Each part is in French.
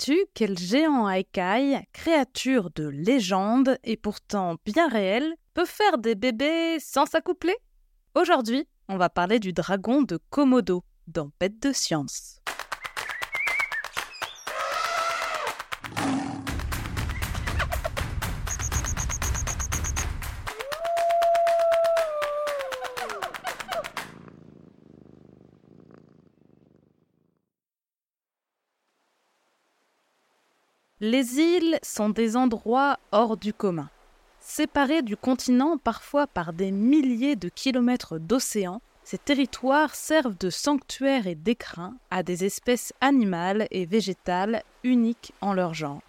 Sais-tu quel géant à créature de légende et pourtant bien réel, peut faire des bébés sans s'accoupler? Aujourd'hui, on va parler du dragon de Komodo dans Bête de science. Les îles sont des endroits hors du commun. Séparés du continent parfois par des milliers de kilomètres d'océan, ces territoires servent de sanctuaire et d'écrin à des espèces animales et végétales uniques en leur genre.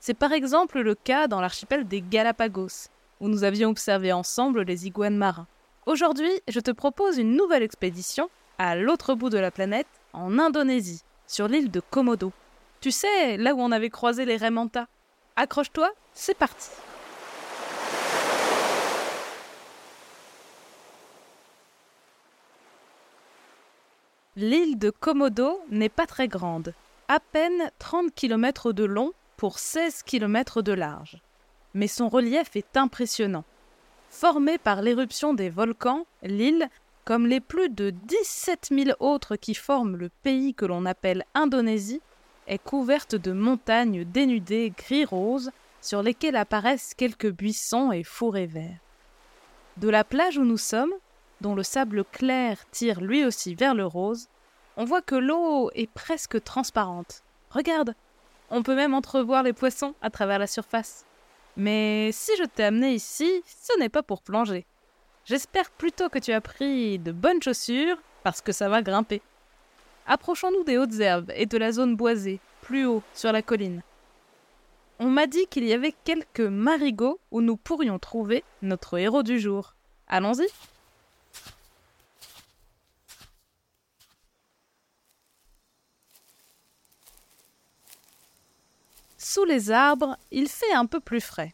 C'est par exemple le cas dans l'archipel des Galapagos, où nous avions observé ensemble les iguanes marins. Aujourd'hui, je te propose une nouvelle expédition à l'autre bout de la planète, en Indonésie, sur l'île de Komodo. Tu sais, là où on avait croisé les Raymanta. Accroche-toi, c'est parti. L'île de Komodo n'est pas très grande, à peine 30 km de long pour 16 km de large. Mais son relief est impressionnant. Formée par l'éruption des volcans, l'île, comme les plus de 17 000 autres qui forment le pays que l'on appelle Indonésie, est couverte de montagnes dénudées gris-rose sur lesquelles apparaissent quelques buissons et fourrés verts. De la plage où nous sommes, dont le sable clair tire lui aussi vers le rose, on voit que l'eau est presque transparente. Regarde, on peut même entrevoir les poissons à travers la surface. Mais si je t'ai amené ici, ce n'est pas pour plonger. J'espère plutôt que tu as pris de bonnes chaussures parce que ça va grimper. Approchons-nous des hautes herbes et de la zone boisée, plus haut, sur la colline. On m'a dit qu'il y avait quelques marigots où nous pourrions trouver notre héros du jour. Allons-y Sous les arbres, il fait un peu plus frais.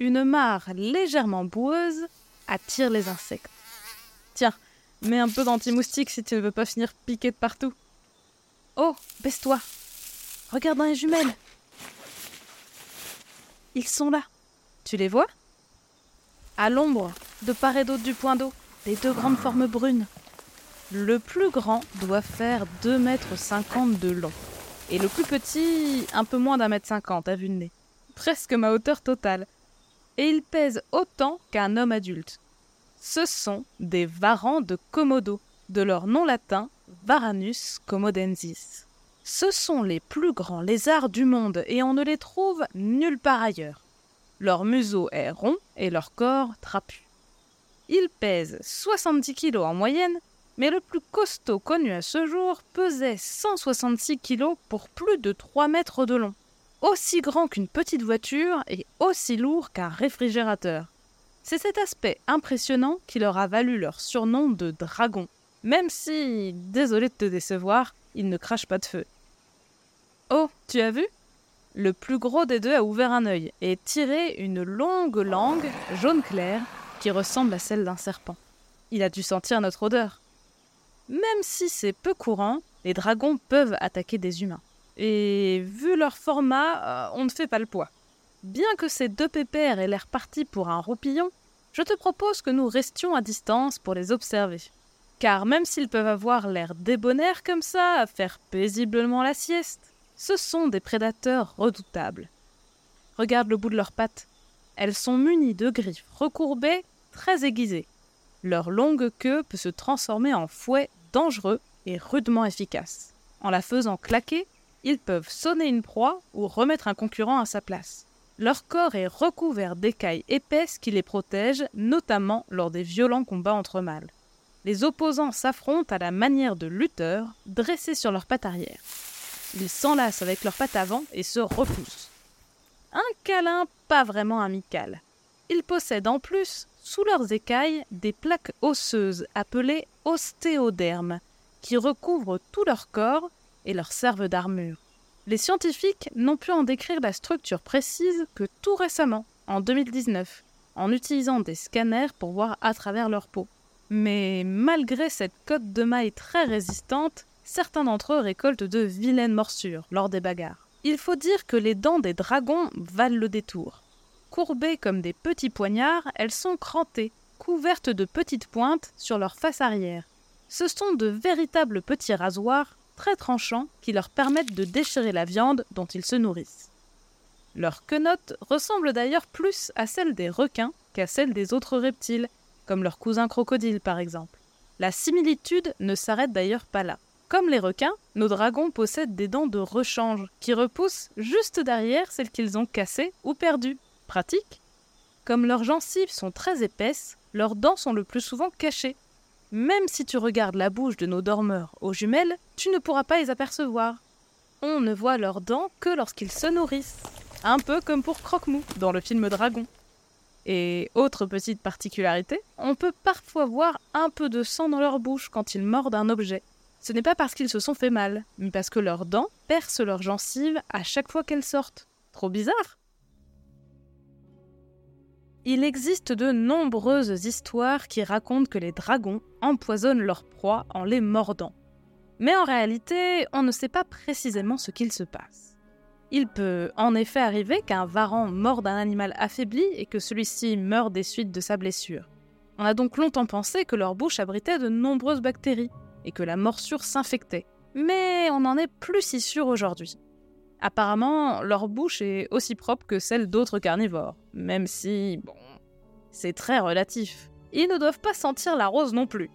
Une mare légèrement boueuse attire les insectes. Tiens, mets un peu d'anti-moustique si tu ne veux pas finir piqué de partout. Oh, baisse-toi. Regarde dans les jumelles. Ils sont là. Tu les vois? À l'ombre, de part et d'autre du point d'eau, les deux grandes formes brunes. Le plus grand doit faire 2 mètres de long. Et le plus petit, un peu moins d'un mètre cinquante à vue de nez. Presque ma hauteur totale. Et il pèse autant qu'un homme adulte. Ce sont des varans de Komodo, de leur nom latin Varanus comodensis. Ce sont les plus grands lézards du monde et on ne les trouve nulle part ailleurs. Leur museau est rond et leur corps trapu. Ils pèsent 70 kg en moyenne, mais le plus costaud connu à ce jour pesait 166 kg pour plus de 3 mètres de long. Aussi grand qu'une petite voiture et aussi lourd qu'un réfrigérateur. C'est cet aspect impressionnant qui leur a valu leur surnom de dragon, même si, désolé de te décevoir, il ne crache pas de feu. Oh, tu as vu? Le plus gros des deux a ouvert un œil et tiré une longue langue jaune clair qui ressemble à celle d'un serpent. Il a dû sentir notre odeur. Même si c'est peu courant, les dragons peuvent attaquer des humains. Et vu leur format, euh, on ne fait pas le poids. Bien que ces deux pépères aient l'air partis pour un roupillon, je te propose que nous restions à distance pour les observer car même s'ils peuvent avoir l'air débonnaires comme ça, à faire paisiblement la sieste, ce sont des prédateurs redoutables. Regarde le bout de leurs pattes. Elles sont munies de griffes recourbées, très aiguisées. Leur longue queue peut se transformer en fouet dangereux et rudement efficace. En la faisant claquer, ils peuvent sonner une proie ou remettre un concurrent à sa place. Leur corps est recouvert d'écailles épaisses qui les protègent, notamment lors des violents combats entre mâles les opposants s'affrontent à la manière de lutteurs, dressés sur leurs pattes arrière. Ils s'enlacent avec leurs pattes avant et se repoussent. Un câlin pas vraiment amical. Ils possèdent en plus, sous leurs écailles, des plaques osseuses appelées ostéodermes, qui recouvrent tout leur corps et leur servent d'armure. Les scientifiques n'ont pu en décrire la structure précise que tout récemment, en 2019, en utilisant des scanners pour voir à travers leur peau. Mais malgré cette cote de maille très résistante, certains d'entre eux récoltent de vilaines morsures lors des bagarres. Il faut dire que les dents des dragons valent le détour. Courbées comme des petits poignards, elles sont crantées, couvertes de petites pointes sur leur face arrière. Ce sont de véritables petits rasoirs très tranchants qui leur permettent de déchirer la viande dont ils se nourrissent. Leurs quenottes ressemblent d'ailleurs plus à celles des requins qu'à celles des autres reptiles, comme leurs cousins crocodiles par exemple. La similitude ne s'arrête d'ailleurs pas là. Comme les requins, nos dragons possèdent des dents de rechange qui repoussent juste derrière celles qu'ils ont cassées ou perdues. Pratique Comme leurs gencives sont très épaisses, leurs dents sont le plus souvent cachées. Même si tu regardes la bouche de nos dormeurs aux jumelles, tu ne pourras pas les apercevoir. On ne voit leurs dents que lorsqu'ils se nourrissent. Un peu comme pour Croque-Mou dans le film Dragon. Et autre petite particularité, on peut parfois voir un peu de sang dans leur bouche quand ils mordent un objet. Ce n'est pas parce qu'ils se sont fait mal, mais parce que leurs dents percent leurs gencives à chaque fois qu'elles sortent. Trop bizarre Il existe de nombreuses histoires qui racontent que les dragons empoisonnent leurs proies en les mordant. Mais en réalité, on ne sait pas précisément ce qu'il se passe. Il peut en effet arriver qu'un varan morde un animal affaibli et que celui-ci meure des suites de sa blessure. On a donc longtemps pensé que leur bouche abritait de nombreuses bactéries et que la morsure s'infectait. Mais on n'en est plus si sûr aujourd'hui. Apparemment, leur bouche est aussi propre que celle d'autres carnivores, même si, bon, c'est très relatif. Ils ne doivent pas sentir la rose non plus.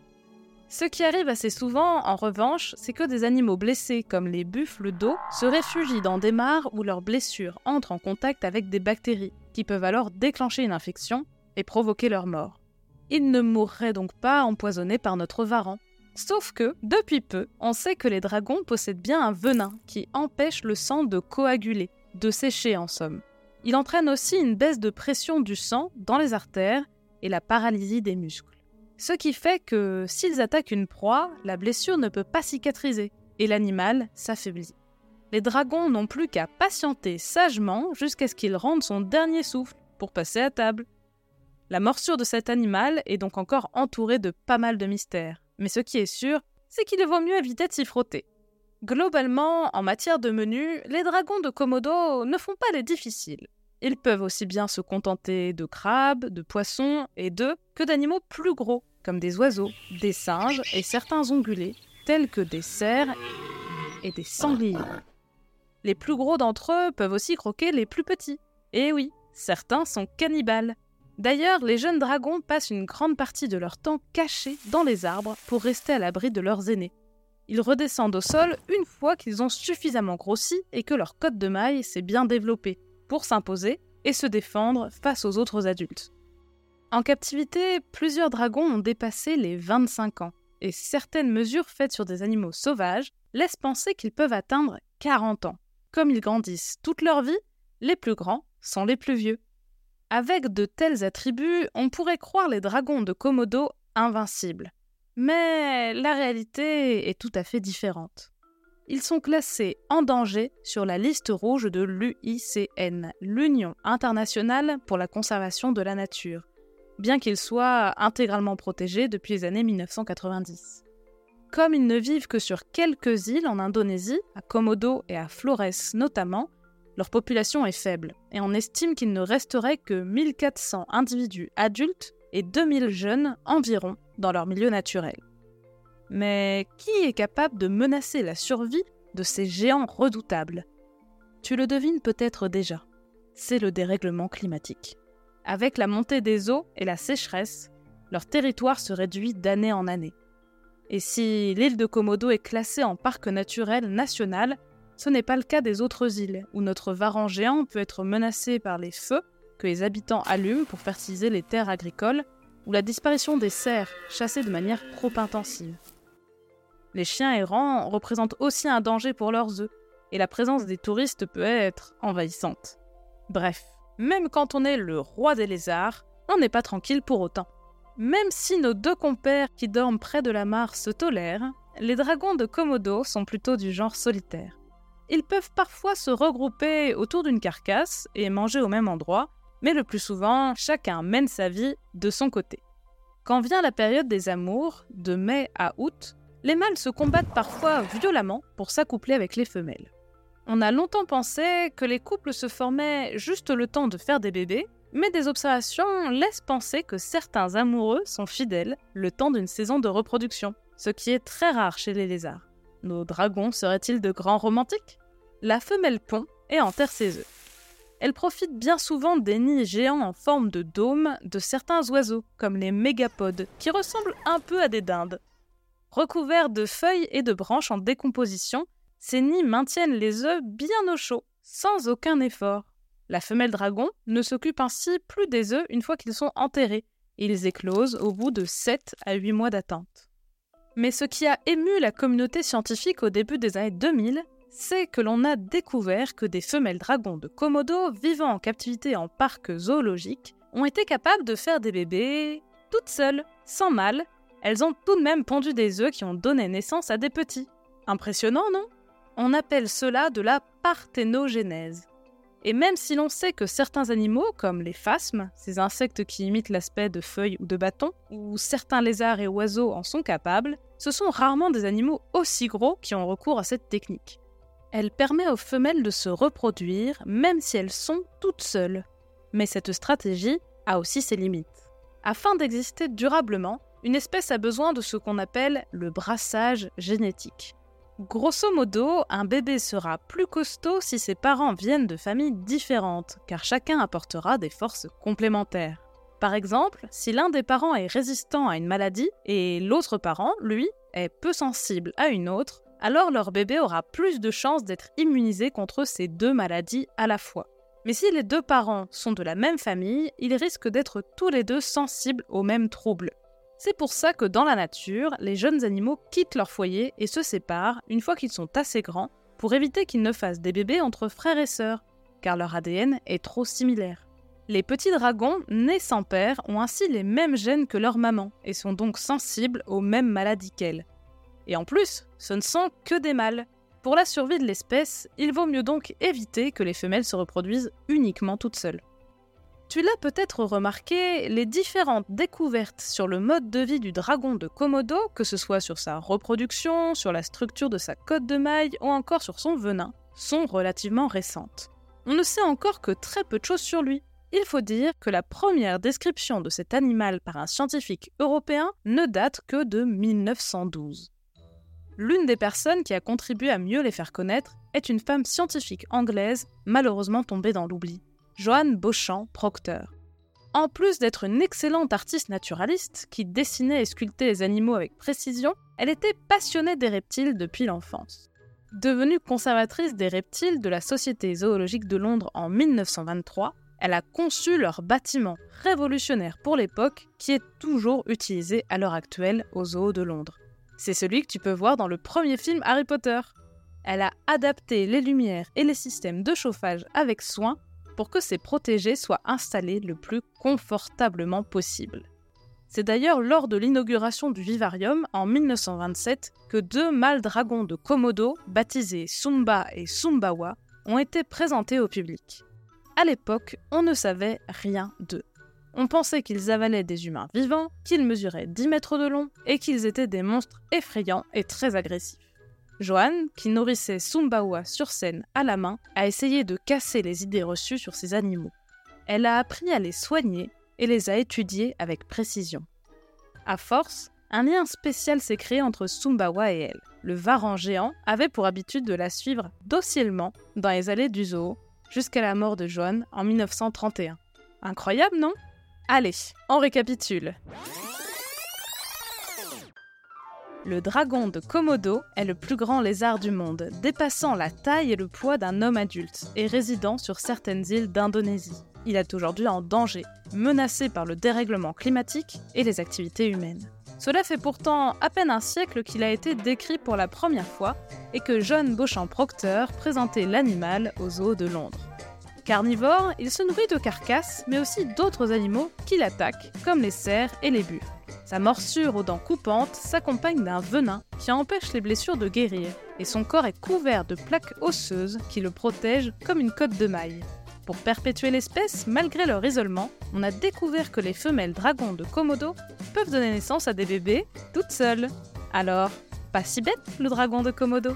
Ce qui arrive assez souvent, en revanche, c'est que des animaux blessés comme les buffles d'eau se réfugient dans des mares où leurs blessures entrent en contact avec des bactéries, qui peuvent alors déclencher une infection et provoquer leur mort. Ils ne mourraient donc pas empoisonnés par notre varan. Sauf que, depuis peu, on sait que les dragons possèdent bien un venin qui empêche le sang de coaguler, de sécher en somme. Il entraîne aussi une baisse de pression du sang dans les artères et la paralysie des muscles. Ce qui fait que s'ils attaquent une proie, la blessure ne peut pas cicatriser et l'animal s'affaiblit. Les dragons n'ont plus qu'à patienter sagement jusqu'à ce qu'il rende son dernier souffle pour passer à table. La morsure de cet animal est donc encore entourée de pas mal de mystères, mais ce qui est sûr, c'est qu'il vaut mieux éviter de s'y frotter. Globalement, en matière de menu, les dragons de Komodo ne font pas les difficiles. Ils peuvent aussi bien se contenter de crabes, de poissons et d'œufs que d'animaux plus gros, comme des oiseaux, des singes et certains ongulés, tels que des cerfs et des sangliers. Les plus gros d'entre eux peuvent aussi croquer les plus petits. Et oui, certains sont cannibales. D'ailleurs, les jeunes dragons passent une grande partie de leur temps cachés dans les arbres pour rester à l'abri de leurs aînés. Ils redescendent au sol une fois qu'ils ont suffisamment grossi et que leur côte de maille s'est bien développée, pour s'imposer et se défendre face aux autres adultes. En captivité, plusieurs dragons ont dépassé les 25 ans, et certaines mesures faites sur des animaux sauvages laissent penser qu'ils peuvent atteindre 40 ans. Comme ils grandissent toute leur vie, les plus grands sont les plus vieux. Avec de tels attributs, on pourrait croire les dragons de Komodo invincibles. Mais la réalité est tout à fait différente. Ils sont classés en danger sur la liste rouge de l'UICN, l'Union internationale pour la conservation de la nature, bien qu'ils soient intégralement protégés depuis les années 1990. Comme ils ne vivent que sur quelques îles en Indonésie, à Komodo et à Flores notamment, leur population est faible, et on estime qu'il ne resterait que 1400 individus adultes et 2000 jeunes environ dans leur milieu naturel. Mais qui est capable de menacer la survie de ces géants redoutables? Tu le devines peut-être déjà, c'est le dérèglement climatique. Avec la montée des eaux et la sécheresse, leur territoire se réduit d'année en année. Et si l'île de Komodo est classée en parc naturel national, ce n'est pas le cas des autres îles, où notre varan géant peut être menacé par les feux que les habitants allument pour fertiliser les terres agricoles, ou la disparition des cerfs chassés de manière trop intensive. Les chiens errants représentent aussi un danger pour leurs œufs, et la présence des touristes peut être envahissante. Bref, même quand on est le roi des lézards, on n'est pas tranquille pour autant. Même si nos deux compères qui dorment près de la mare se tolèrent, les dragons de Komodo sont plutôt du genre solitaire. Ils peuvent parfois se regrouper autour d'une carcasse et manger au même endroit, mais le plus souvent, chacun mène sa vie de son côté. Quand vient la période des amours, de mai à août, les mâles se combattent parfois violemment pour s'accoupler avec les femelles. On a longtemps pensé que les couples se formaient juste le temps de faire des bébés, mais des observations laissent penser que certains amoureux sont fidèles le temps d'une saison de reproduction, ce qui est très rare chez les lézards. Nos dragons seraient-ils de grands romantiques? La femelle pond et enterre ses œufs. Elle profite bien souvent des nids géants en forme de dôme de certains oiseaux, comme les mégapodes, qui ressemblent un peu à des dindes. Recouverts de feuilles et de branches en décomposition, ces nids maintiennent les œufs bien au chaud, sans aucun effort. La femelle dragon ne s'occupe ainsi plus des œufs une fois qu'ils sont enterrés. Ils éclosent au bout de 7 à 8 mois d'attente. Mais ce qui a ému la communauté scientifique au début des années 2000, c'est que l'on a découvert que des femelles dragons de Komodo vivant en captivité en parc zoologique ont été capables de faire des bébés toutes seules, sans mâle. Elles ont tout de même pondu des œufs qui ont donné naissance à des petits. Impressionnant, non? On appelle cela de la parthénogénèse. Et même si l'on sait que certains animaux, comme les phasmes, ces insectes qui imitent l'aspect de feuilles ou de bâtons, ou certains lézards et oiseaux en sont capables, ce sont rarement des animaux aussi gros qui ont recours à cette technique. Elle permet aux femelles de se reproduire même si elles sont toutes seules. Mais cette stratégie a aussi ses limites. Afin d'exister durablement, une espèce a besoin de ce qu'on appelle le brassage génétique. Grosso modo, un bébé sera plus costaud si ses parents viennent de familles différentes, car chacun apportera des forces complémentaires. Par exemple, si l'un des parents est résistant à une maladie et l'autre parent, lui, est peu sensible à une autre, alors leur bébé aura plus de chances d'être immunisé contre ces deux maladies à la fois. Mais si les deux parents sont de la même famille, ils risquent d'être tous les deux sensibles aux mêmes troubles. C'est pour ça que dans la nature, les jeunes animaux quittent leur foyer et se séparent une fois qu'ils sont assez grands pour éviter qu'ils ne fassent des bébés entre frères et sœurs, car leur ADN est trop similaire. Les petits dragons nés sans père ont ainsi les mêmes gènes que leur maman et sont donc sensibles aux mêmes maladies qu'elles. Et en plus, ce ne sont que des mâles. Pour la survie de l'espèce, il vaut mieux donc éviter que les femelles se reproduisent uniquement toutes seules. Tu l'as peut-être remarqué, les différentes découvertes sur le mode de vie du dragon de Komodo, que ce soit sur sa reproduction, sur la structure de sa côte de maille ou encore sur son venin, sont relativement récentes. On ne sait encore que très peu de choses sur lui. Il faut dire que la première description de cet animal par un scientifique européen ne date que de 1912. L'une des personnes qui a contribué à mieux les faire connaître est une femme scientifique anglaise, malheureusement tombée dans l'oubli, Joanne Beauchamp Proctor. En plus d'être une excellente artiste naturaliste qui dessinait et sculptait les animaux avec précision, elle était passionnée des reptiles depuis l'enfance. Devenue conservatrice des reptiles de la Société zoologique de Londres en 1923, elle a conçu leur bâtiment révolutionnaire pour l'époque qui est toujours utilisé à l'heure actuelle au zoo de Londres. C'est celui que tu peux voir dans le premier film Harry Potter. Elle a adapté les lumières et les systèmes de chauffage avec soin pour que ces protégés soient installés le plus confortablement possible. C'est d'ailleurs lors de l'inauguration du vivarium en 1927 que deux mâles dragons de Komodo, baptisés Sumba et Sumbawa, ont été présentés au public. À l'époque, on ne savait rien d'eux. On pensait qu'ils avalaient des humains vivants, qu'ils mesuraient 10 mètres de long et qu'ils étaient des monstres effrayants et très agressifs. Joanne, qui nourrissait Sumbawa sur scène à la main, a essayé de casser les idées reçues sur ces animaux. Elle a appris à les soigner et les a étudiés avec précision. À force, un lien spécial s'est créé entre Sumbawa et elle. Le varan géant avait pour habitude de la suivre docilement dans les allées du zoo jusqu'à la mort de Joanne en 1931. Incroyable, non? Allez, on récapitule. Le dragon de Komodo est le plus grand lézard du monde, dépassant la taille et le poids d'un homme adulte et résidant sur certaines îles d'Indonésie. Il est aujourd'hui en danger, menacé par le dérèglement climatique et les activités humaines. Cela fait pourtant à peine un siècle qu'il a été décrit pour la première fois et que John Beauchamp Proctor présentait l'animal aux zoo de Londres. Carnivore, il se nourrit de carcasses, mais aussi d'autres animaux qui l'attaquent, comme les cerfs et les bus. Sa morsure aux dents coupantes s'accompagne d'un venin qui empêche les blessures de guérir, et son corps est couvert de plaques osseuses qui le protègent comme une cotte de maille. Pour perpétuer l'espèce, malgré leur isolement, on a découvert que les femelles dragons de Komodo peuvent donner naissance à des bébés toutes seules. Alors, pas si bête le dragon de Komodo